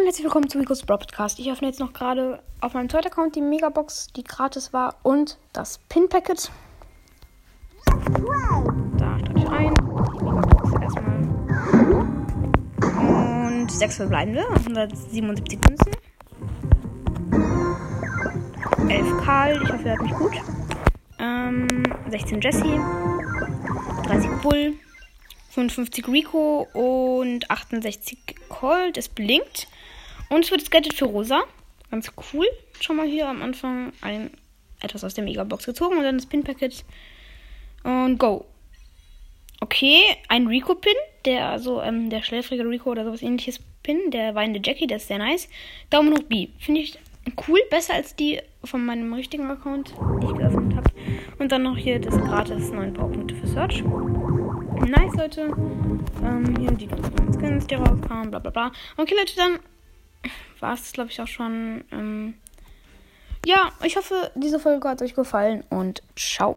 Und herzlich willkommen zu Rico's Bro Podcast. Ich öffne jetzt noch gerade auf meinem zweiten Account die Megabox, die gratis war und das Pin-Packet. Da starte ich ein. Die Megabox erstmal. Und 6 verbleibende, 177 Münzen. 11 Karl, ich hoffe, er hat mich gut. Ähm, 16 Jesse. 30 Bull. 55 Rico und 68 Colt. Es blinkt. Und es wird gescattet für Rosa. Ganz cool. Schon mal hier am Anfang ein, etwas aus der Megabox gezogen und dann das Pin-Packet. Und go. Okay, ein Rico-Pin, der so, ähm, der schläfrige Rico oder sowas ähnliches Pin, der weinende Jackie, der ist sehr nice. Daumen hoch B. Finde ich cool, besser als die von meinem richtigen Account, die ich geöffnet habe. Und dann noch hier das gratis 9 Powerpunkte für Search. Nice, Leute. Ähm, hier die ganzen Skins, die rauskamen, bla bla bla. Okay, Leute, dann war es, glaube ich, auch schon. Ähm, ja, ich hoffe, diese Folge hat euch gefallen und ciao.